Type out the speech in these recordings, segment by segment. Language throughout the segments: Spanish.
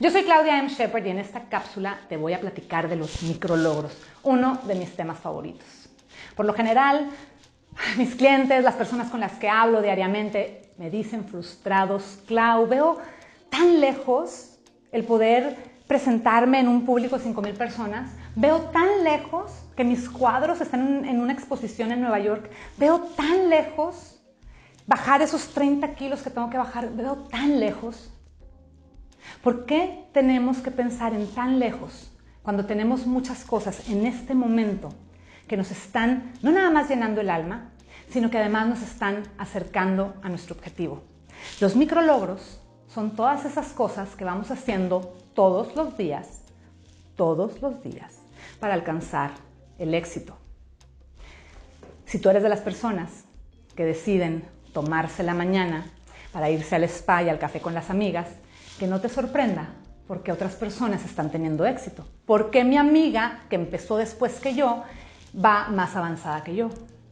Yo soy Claudia M. Shepard y en esta cápsula te voy a platicar de los micrologros, uno de mis temas favoritos. Por lo general, mis clientes, las personas con las que hablo diariamente, me dicen frustrados, Clau, veo tan lejos el poder presentarme en un público de 5.000 personas, veo tan lejos que mis cuadros están en una exposición en Nueva York, veo tan lejos bajar esos 30 kilos que tengo que bajar, veo tan lejos ¿Por qué tenemos que pensar en tan lejos cuando tenemos muchas cosas en este momento que nos están no nada más llenando el alma, sino que además nos están acercando a nuestro objetivo? Los micrologros son todas esas cosas que vamos haciendo todos los días, todos los días, para alcanzar el éxito. Si tú eres de las personas que deciden tomarse la mañana para irse al spa y al café con las amigas, que no te sorprenda porque otras personas están teniendo éxito. Porque mi amiga, que empezó después que yo, va más avanzada que yo?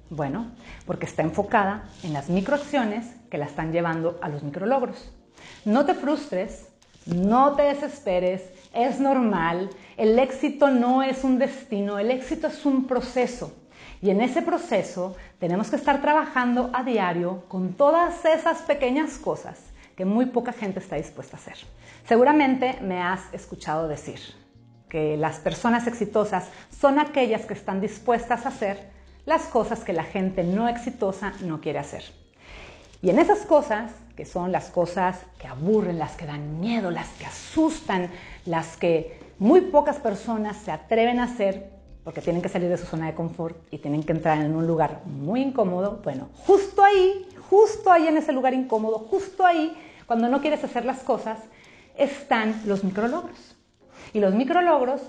Bueno, porque está enfocada en las microacciones que la están llevando a los micrologros. No te frustres, no te desesperes, es normal. El éxito no es un destino, el éxito es un proceso. Y en ese proceso tenemos que estar trabajando a diario con todas esas pequeñas cosas que muy poca gente está dispuesta a hacer. Seguramente me has escuchado decir que las personas exitosas son aquellas que están dispuestas a hacer las cosas que la gente no exitosa no quiere hacer. Y en esas cosas, que son las cosas que aburren, las que dan miedo, las que asustan, las que muy pocas personas se atreven a hacer, porque tienen que salir de su zona de confort y tienen que entrar en un lugar muy incómodo, bueno, justo ahí, justo ahí en ese lugar incómodo, justo ahí cuando no quieres hacer las cosas, están los micrologros. Y los micrologros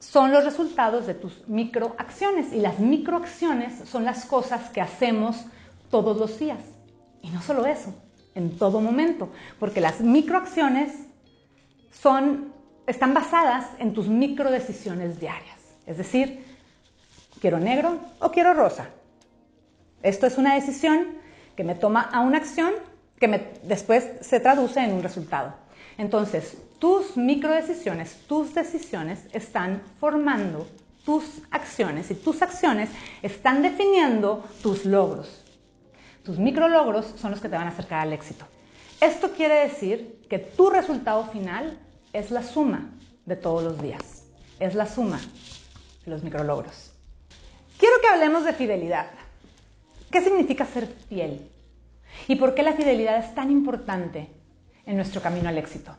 son los resultados de tus microacciones. Y las microacciones son las cosas que hacemos todos los días. Y no solo eso, en todo momento. Porque las microacciones son, están basadas en tus microdecisiones diarias. Es decir, quiero negro o quiero rosa. Esto es una decisión que me toma a una acción que después se traduce en un resultado. Entonces, tus microdecisiones, tus decisiones están formando tus acciones y tus acciones están definiendo tus logros. Tus micrologros son los que te van a acercar al éxito. Esto quiere decir que tu resultado final es la suma de todos los días. Es la suma de los micrologros. Quiero que hablemos de fidelidad. ¿Qué significa ser fiel? ¿Y por qué la fidelidad es tan importante en nuestro camino al éxito?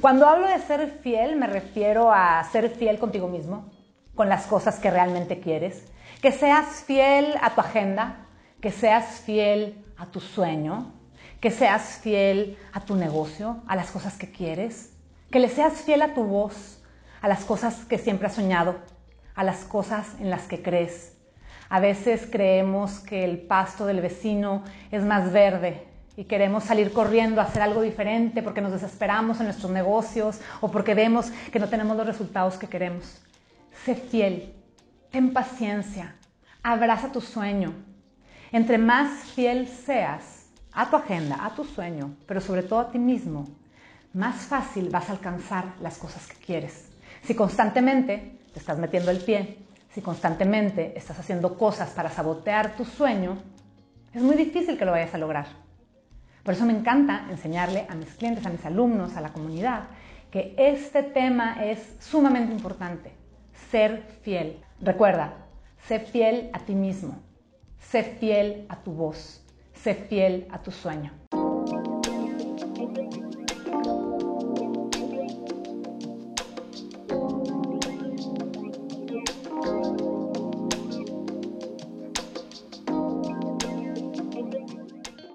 Cuando hablo de ser fiel, me refiero a ser fiel contigo mismo, con las cosas que realmente quieres, que seas fiel a tu agenda, que seas fiel a tu sueño, que seas fiel a tu negocio, a las cosas que quieres, que le seas fiel a tu voz, a las cosas que siempre has soñado, a las cosas en las que crees, a veces creemos que el pasto del vecino es más verde y queremos salir corriendo a hacer algo diferente porque nos desesperamos en nuestros negocios o porque vemos que no tenemos los resultados que queremos. Sé fiel, ten paciencia, abraza tu sueño. Entre más fiel seas a tu agenda, a tu sueño, pero sobre todo a ti mismo, más fácil vas a alcanzar las cosas que quieres. Si constantemente te estás metiendo el pie si constantemente estás haciendo cosas para sabotear tu sueño, es muy difícil que lo vayas a lograr. Por eso me encanta enseñarle a mis clientes, a mis alumnos, a la comunidad, que este tema es sumamente importante. Ser fiel. Recuerda, sé fiel a ti mismo. Sé fiel a tu voz. Sé fiel a tu sueño.